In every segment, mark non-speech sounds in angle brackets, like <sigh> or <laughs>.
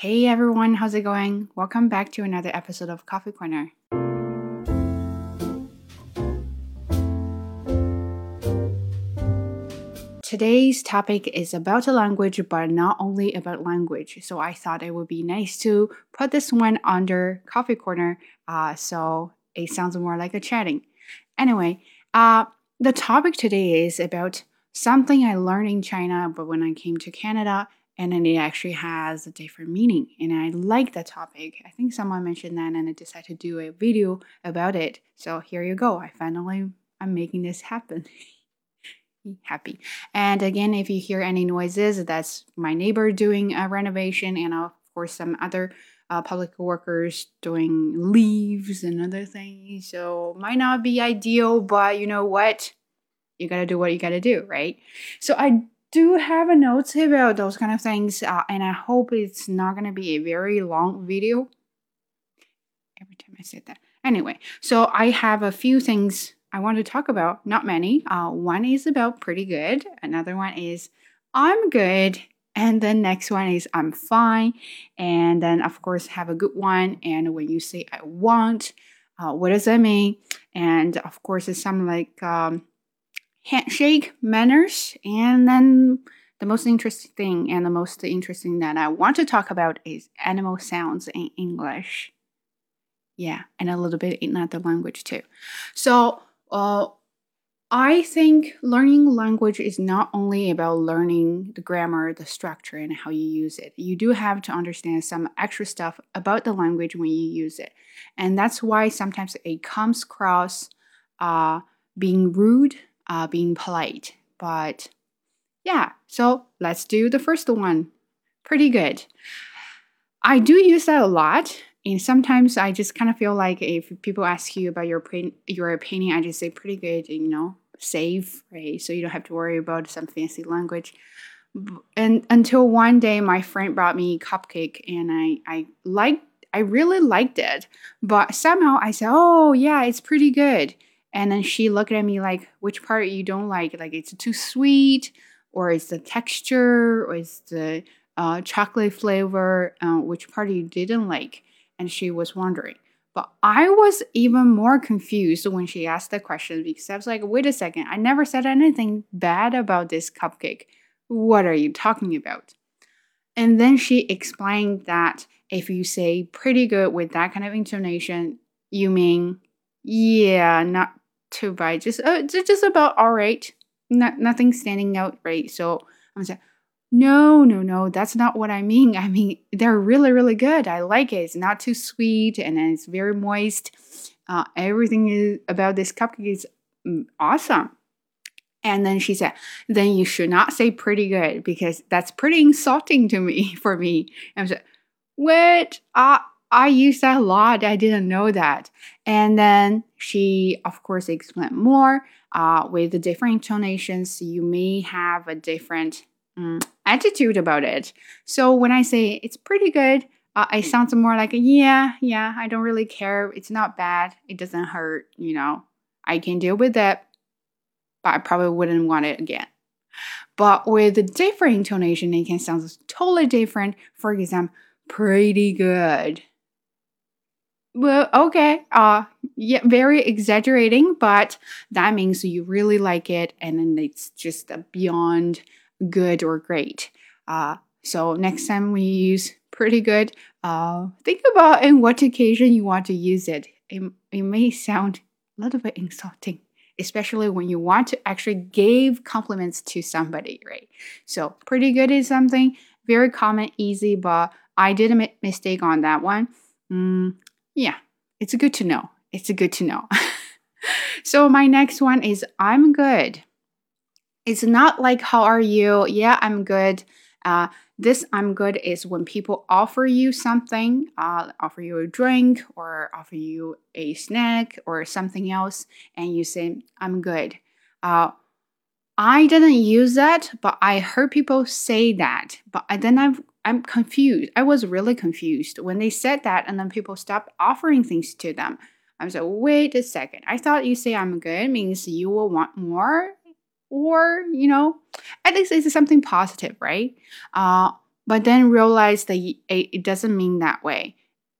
Hey everyone, how's it going? Welcome back to another episode of Coffee Corner. Today's topic is about a language, but not only about language. So I thought it would be nice to put this one under Coffee Corner uh, so it sounds more like a chatting. Anyway, uh, the topic today is about something I learned in China, but when I came to Canada, and then it actually has a different meaning. And I like that topic. I think someone mentioned that, and I decided to do a video about it. So here you go. I finally I'm making this happen. <laughs> Happy. And again, if you hear any noises, that's my neighbor doing a renovation, and of course some other uh, public workers doing leaves and other things. So might not be ideal, but you know what? You gotta do what you gotta do, right? So I do have a note about those kind of things, uh, and I hope it's not gonna be a very long video. Every time I say that. Anyway, so I have a few things I want to talk about. Not many. Uh, one is about pretty good. Another one is I'm good. And the next one is I'm fine. And then of course have a good one. And when you say I want, uh, what does that mean? And of course it's some like um, handshake manners. And then the most interesting thing and the most interesting that I want to talk about is animal sounds in English. Yeah, and a little bit in other language too. So, uh, I think learning language is not only about learning the grammar, the structure, and how you use it. You do have to understand some extra stuff about the language when you use it. And that's why sometimes it comes across uh, being rude uh, being polite. But yeah, so let's do the first one. Pretty good. I do use that a lot. And sometimes I just kind of feel like if people ask you about your your opinion, I just say pretty good, you know, safe, right? So you don't have to worry about some fancy language. And until one day, my friend brought me cupcake, and I I liked I really liked it, but somehow I said, oh yeah, it's pretty good. And then she looked at me like, which part you don't like? Like it's too sweet, or it's the texture, or it's the uh, chocolate flavor, uh, which part you didn't like? And she was wondering. But I was even more confused when she asked the question because I was like, wait a second, I never said anything bad about this cupcake. What are you talking about? And then she explained that if you say pretty good with that kind of intonation, you mean, yeah, not too bad. Just uh, just about all right. Not nothing standing out right. So I'm saying, no, no, no, that's not what I mean. I mean they're really, really good. I like it. It's not too sweet and it's very moist. Uh, everything is about this cupcake is mm, awesome. And then she said, then you should not say pretty good because that's pretty insulting to me <laughs> for me. And I said, what? Uh, I use that a lot. I didn't know that. And then she, of course, explained more uh, with the different intonations. You may have a different um, attitude about it. So when I say it's pretty good, uh, it sounds more like, yeah, yeah, I don't really care. It's not bad. It doesn't hurt. You know, I can deal with it, but I probably wouldn't want it again. But with a different intonation, it can sound totally different. For example, pretty good well, okay. Uh yeah, very exaggerating, but that means you really like it and then it's just beyond good or great. Uh so next time we use pretty good, uh think about in what occasion you want to use it. It, it may sound a little bit insulting especially when you want to actually give compliments to somebody, right? So, pretty good is something very common, easy, but I did a mistake on that one. Mm, yeah, it's good to know. It's a good to know. <laughs> so my next one is I'm good. It's not like how are you? Yeah, I'm good. Uh, this I'm good is when people offer you something, uh, offer you a drink or offer you a snack or something else, and you say I'm good. Uh, I didn't use that, but I heard people say that. But then I've I'm confused. I was really confused when they said that, and then people stopped offering things to them. I was like, wait a second. I thought you say I'm good means you will want more, or you know, at least it's something positive, right? Uh, but then realize that it doesn't mean that way,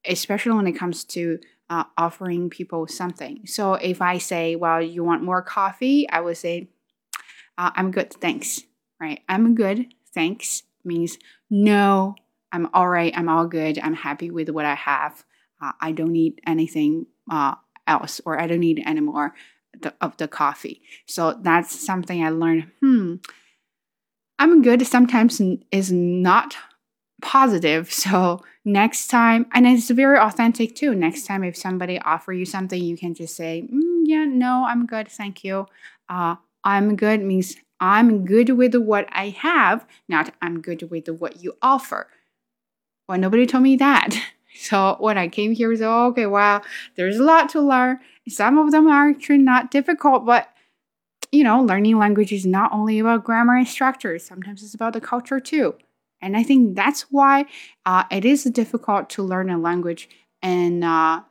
especially when it comes to uh, offering people something. So if I say, well, you want more coffee, I would say, uh, I'm good, thanks, right? I'm good, thanks means no, I'm all right, I'm all good, I'm happy with what I have. Uh, I don't need anything uh, else, or I don't need any more the, of the coffee. So that's something I learned. Hmm, I'm good sometimes is not positive. <laughs> So next time, and it's very authentic too. Next time, if somebody offer you something, you can just say, mm, "Yeah, no, I'm good, thank you." Uh, I'm good means I'm good with what I have, not I'm good with what you offer. Well, nobody told me that. <laughs> So when I came here, I said, oh, okay, wow, there's a lot to learn. Some of them are actually not difficult, but you know, learning language is not only about grammar and structure. Sometimes it's about the culture too. And I think that's why uh, it is difficult to learn a language in uh,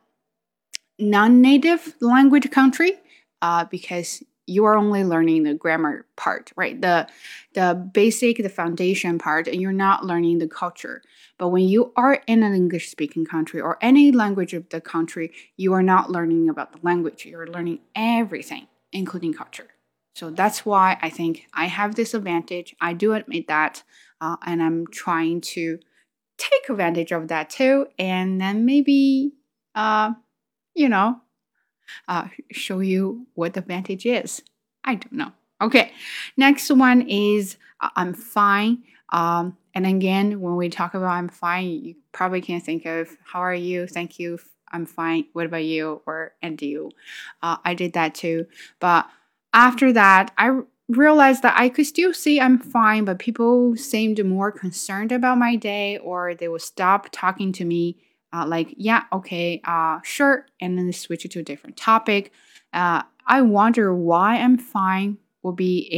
non-native language country uh, because you are only learning the grammar part, right? The the basic, the foundation part, and you're not learning the culture. But when you are in an English speaking country or any language of the country, you are not learning about the language. You're learning everything, including culture. So that's why I think I have this advantage. I do admit that, uh, and I'm trying to take advantage of that too. And then maybe, uh, you know, uh, show you what the advantage is. I don't know. Okay, next one is uh, I'm fine. Um, and again, when we talk about I'm fine, you probably can't think of how are you? Thank you. I'm fine. What about you? Or and you? Uh, I did that too. But after that, I realized that I could still say I'm fine, but people seemed more concerned about my day or they would stop talking to me uh, like, yeah, okay, uh, sure, and then switch it to a different topic. Uh, I wonder why I'm fine will be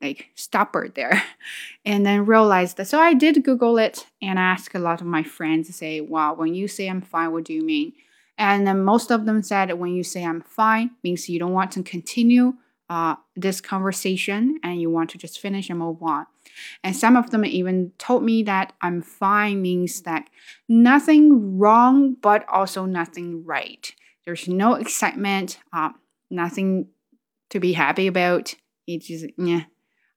a like stopper there <laughs> and then realize that so i did google it and ask a lot of my friends to say wow when you say i'm fine what do you mean and then most of them said when you say i'm fine means you don't want to continue uh, this conversation and you want to just finish and move on and some of them even told me that I'm fine means that nothing wrong, but also nothing right. There's no excitement, uh, nothing to be happy about. It's just, yeah.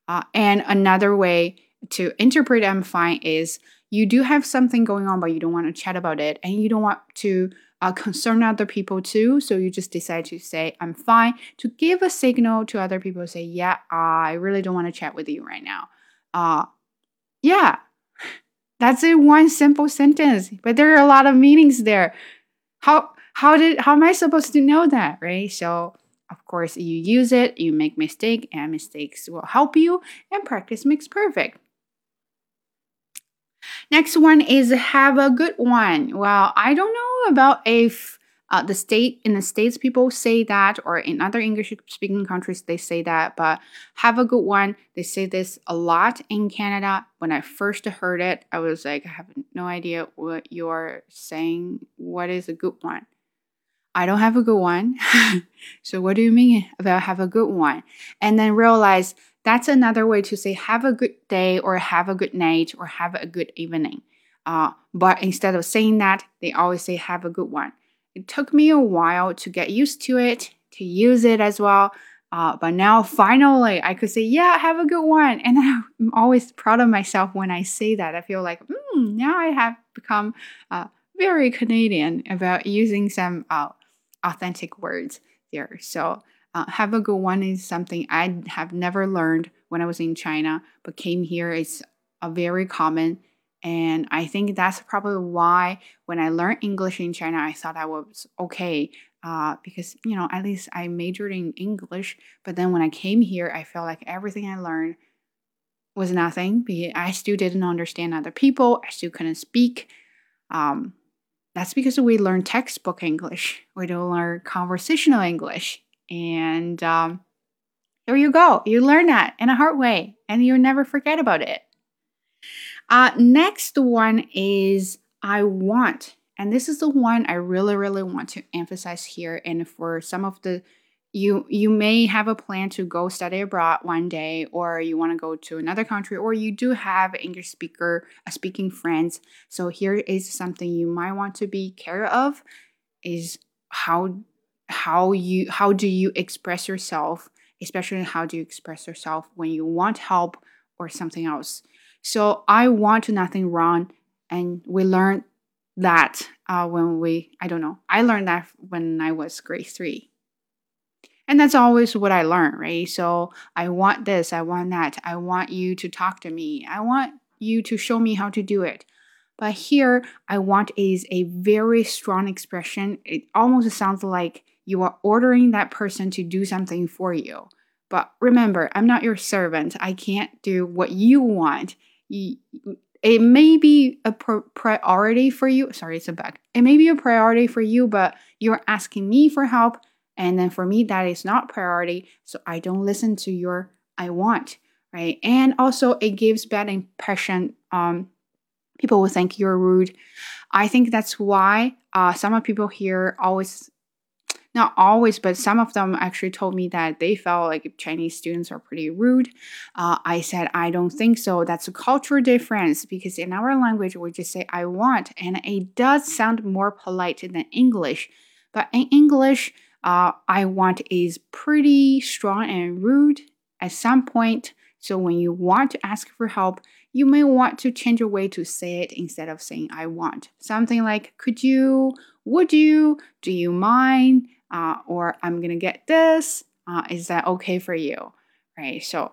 Uh, and another way to interpret I'm fine is you do have something going on, but you don't want to chat about it and you don't want to uh, concern other people too. So you just decide to say, I'm fine, to give a signal to other people, say, yeah, I really don't want to chat with you right now uh, yeah, that's a one simple sentence, but there are a lot of meanings there. How how did how am I supposed to know that, right? So of course you use it, you make mistake, and mistakes will help you, and practice makes perfect. Next one is have a good one. Well, I don't know about if uh, the state in the states people say that or in other english speaking countries they say that but have a good one. They say this a lot in canada. When i first heard it i was like i have no idea what you're saying. What is a good one? I don't have a good one. <laughs> So what do you mean about have a good one? And then realize that's another way to say have a good day or have a good night or have a good evening uh, but instead of saying that they always say have a good one it took me a while to get used to it, to use it as well. Uh, but now finally I could say, yeah, have a good one. And <laughs> I'm always proud of myself when I say that. I feel like, mm, now I have become uh, very Canadian about using some uh, authentic words there. So, uh, have a good one is something I have never learned when I was in China, but came here. It's a very common and I think that's probably why when I learned English in China, I thought I was okay uh, because, you know, at least I majored in English. But then when I came here, I felt like everything I learned was nothing. I still didn't understand other people, I still couldn't speak. Um, that's because we learn textbook English, we don't learn conversational English. And um, there you go. You learn that in a hard way, and you'll never forget about it. Uh, next one is I want. And this is the one I really, really want to emphasize here. And for some of the you you may have a plan to go study abroad one day or you want to go to another country or you do have an english speaker uh, speaking friends so here is something you might want to be care of is how how you how do you express yourself especially how do you express yourself when you want help or something else so i want to nothing wrong and we learned that uh, when we i don't know i learned that when i was grade three and that's always what I learned, right? So I want this, I want that. I want you to talk to me. I want you to show me how to do it. But here, I want is a very strong expression. It almost sounds like you are ordering that person to do something for you. But remember, I'm not your servant. I can't do what you want. It may be a priority for you. Sorry, it's a bug. It may be a priority for you, but you're asking me for help and then for me, that is not priority. So I don't listen to your I want, right? And also it gives bad impression. Um, people will think you're rude. I think that's why uh, some of people here always, not always, but some of them actually told me that they felt like Chinese students are pretty rude. Uh, I said, I don't think so. That's a cultural difference because in our language, we just say I want, and it does sound more polite than English. But in English, uh, I want is pretty strong and rude at some point. So when you want to ask for help, you may want to change your way to say it instead of saying I want. Something like, could you, would you, do you mind, uh, or I'm gonna get this. Uh, is that okay for you? Right. So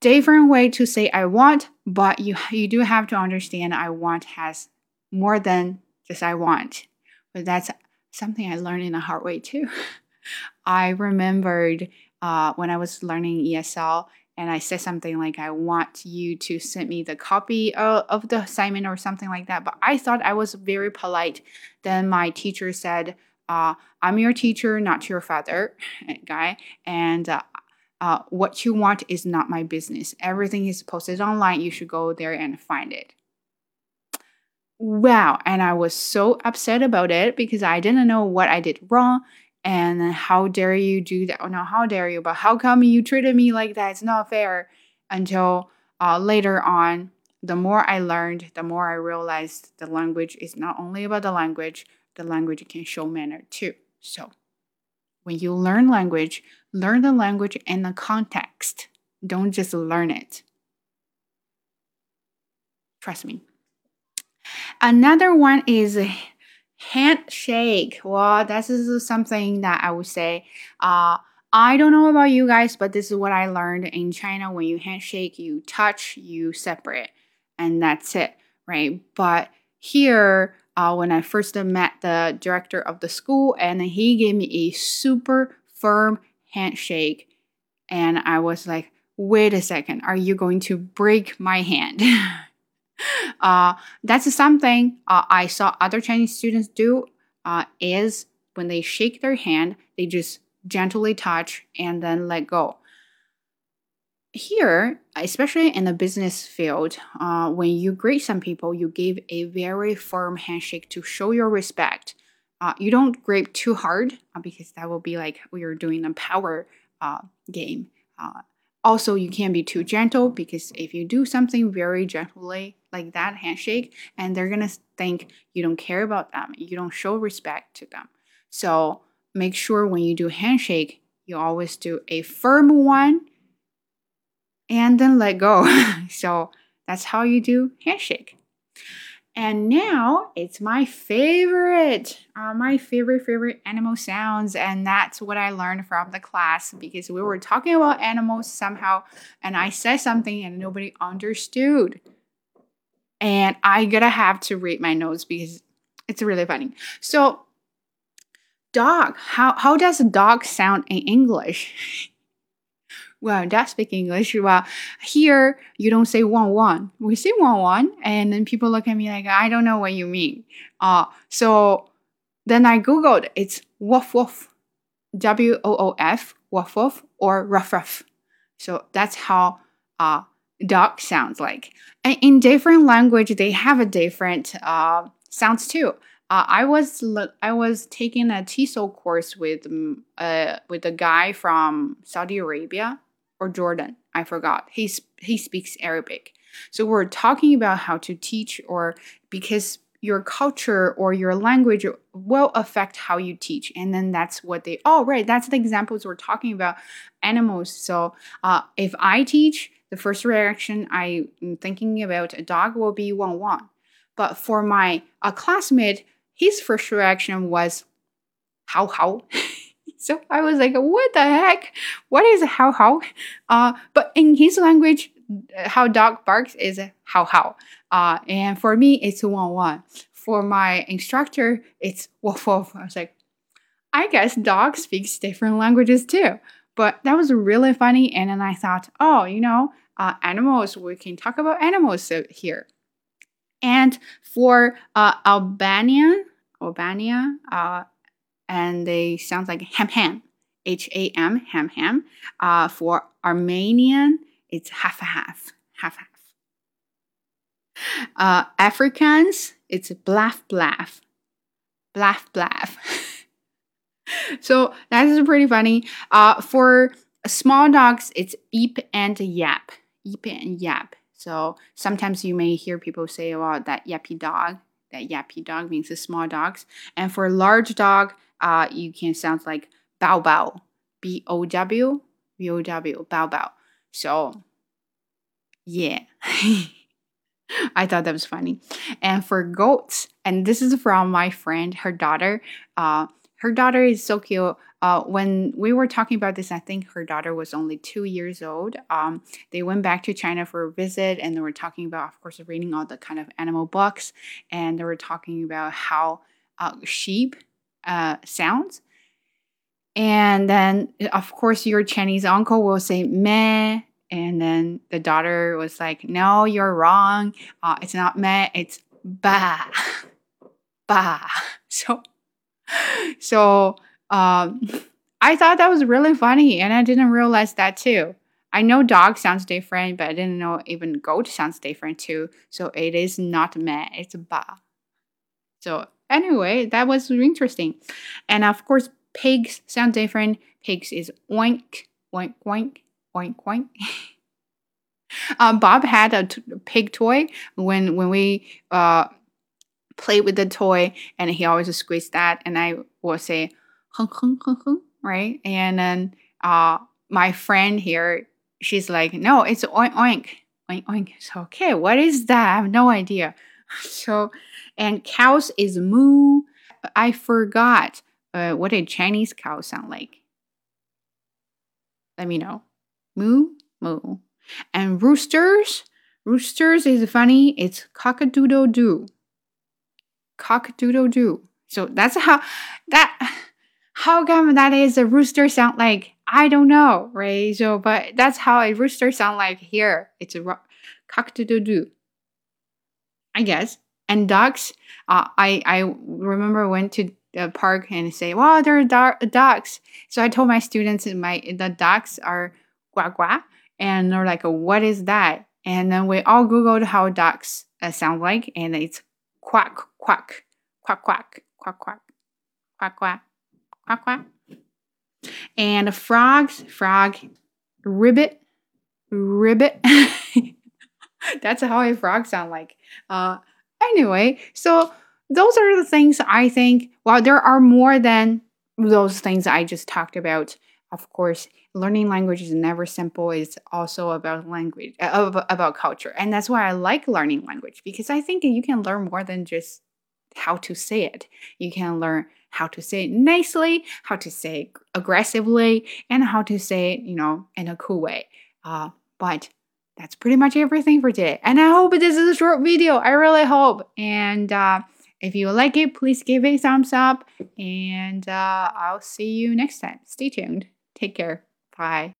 different way to say I want, but you <laughs> you do have to understand I want has more than just I want. But that's something I learned in a hard way too. <laughs> I remembered uh, when I was learning ESL and I said something like, I want you to send me the copy of, of the assignment or something like that. But I thought I was very polite. Then my teacher said, uh, I'm your teacher, not your father, <laughs> guy. And uh, uh, what you want is not my business. Everything is posted online. You should go there and find it. Wow. And I was so upset about it because I didn't know what I did wrong and how dare you do that? Oh, no, how dare you? But how come you treated me like that? It's not fair. Until uh, later on, the more I learned, the more I realized the language is not only about the language, the language can show manner too. So, when you learn language, learn the language in the context. Don't just learn it. Trust me. Another one is handshake. Well, this is something that I would say. Uh, I don't know about you guys, but this is what I learned in China. When you handshake, you touch, you separate, and that's it, right? But here, uh, when I first met the director of the school, and he gave me a super firm handshake, and I was like, wait a second, are you going to break my hand? <laughs> uh, that's something uh, I saw other Chinese students do. Uh, is when they shake their hand, they just gently touch and then let go. Here, especially in the business field, uh, when you greet some people, you give a very firm handshake to show your respect. Uh, you don't grip too hard uh, because that will be like we are doing a power uh, game. Uh, also, you can't be too gentle because if you do something very gently, like that handshake, and they're gonna think you don't care about them, you don't show respect to them. So make sure when you do handshake, you always do a firm one and then let go. <laughs> so that's how you do handshake. And now it's my favorite, uh, my favorite, favorite animal sounds. And that's what I learned from the class because we were talking about animals somehow, and I said something and nobody understood. And I gotta have to read my notes because it's really funny. So, dog, how, how does a dog sound in English? <laughs> well, that speak English. Well, here you don't say one one. We say one one, and then people look at me like I don't know what you mean. Uh so then I googled it's woof woof, W O O F woof woof or ruff ruff. So that's how uh dog sounds like. And in different language, they have a different uh sounds too. uh, I was I was taking a TESOL course with mm, uh, with a guy from Saudi Arabia or Jordan. I forgot. He he speaks Arabic, so we're talking about how to teach or because your culture or your language will affect how you teach and then that's what they oh right that's the examples we're talking about animals so uh, if i teach the first reaction i'm thinking about a dog will be one one but for my a classmate his first reaction was how how <laughs> <laughs> so i was like what the heck? What is how how? Uh, but in his language how dog barks is how how. Uh, and for me it's one one. For my instructor it's woof woof. I was like i guess dog speaks different languages too. But that was really funny and then i thought oh you know uh, animals we can talk about animals here. And for uh, Albanian, Albania, uh, and they sound like ham ham, H A M, ham ham. Uh, for Armenian, it's half a half, half half. Uh, Afrikaans, it's blaff blaff, blaff blaff. <laughs> so that is pretty funny. Uh, for small dogs, it's eep and yap, eep and yap. So sometimes you may hear people say, "Well, that yappy dog." That yappy dog means the small dogs. And for large dog, uh, you can sound like bow bow, B O W, B O W, bow bow. So, yeah. <laughs> I thought that was funny. And for goats, and this is from my friend, her daughter. Uh, her daughter is so cute. Uh, when we were talking about this, I think her daughter was only two years old. Um, they went back to China for a visit and they were talking about, of course, reading all the kind of animal books. And they were talking about how uh, sheep uh, sounds. And then, of course, your Chinese uncle will say meh. And then the daughter was like, no, you're wrong. Uh, it's not meh, it's ba. <laughs> ba. <laughs> So, so, um, I thought that was really funny, and I didn't realize that too. I know dog sounds different, but I didn't know even goat sounds different too. So it is not meh, it's ba. So anyway, that was interesting. And of course, pigs sound different. Pigs is oink, oink, oink, oink, oink. um, <laughs> Bob had a t- pig toy when when we uh, played with the toy, and he always squeezed that, and I would say hung hung hung hung, right? And then uh, my friend here, she's like, no, it's oink oink oink oink. So okay, what is that? I have no idea. So, and cows is moo. I forgot uh, what a Chinese cow sound like. Let me know. Moo moo. And roosters, roosters is funny. It's cock-a-doodle doo. Cock-a-doodle doo. So that's how that how come that is a rooster sound like? I don't know, right? So, but that's how a rooster sound like here. It's a ro- cock-a-doodle. I guess. And ducks, uh, I I remember went to the park and say, "Wow, there are ducks." So I told my students, "My the ducks are gua gua," and they're like, "What is that?" And then we all googled how ducks uh, sound like, and it's quack quack quack quack quack quack quack quack quack quack. And frogs, frog, ribbit, ribbit. <laughs> <laughs> That's how a frog sound like. Uh, anyway, so those are the things I think. Well, there are more than those things I just talked about. Of course, learning language is never simple. It's also about language, uh, about culture, and that's why I like learning language because I think you can learn more than just how to say it. You can learn how to say it nicely, how to say it aggressively, and how to say it, you know, in a cool way. Uh, but that's pretty much everything for today. And I hope this is a short video. I really hope. And uh, if you like it, please give it a thumbs up. And uh, I'll see you next time. Stay tuned. Take care. Bye.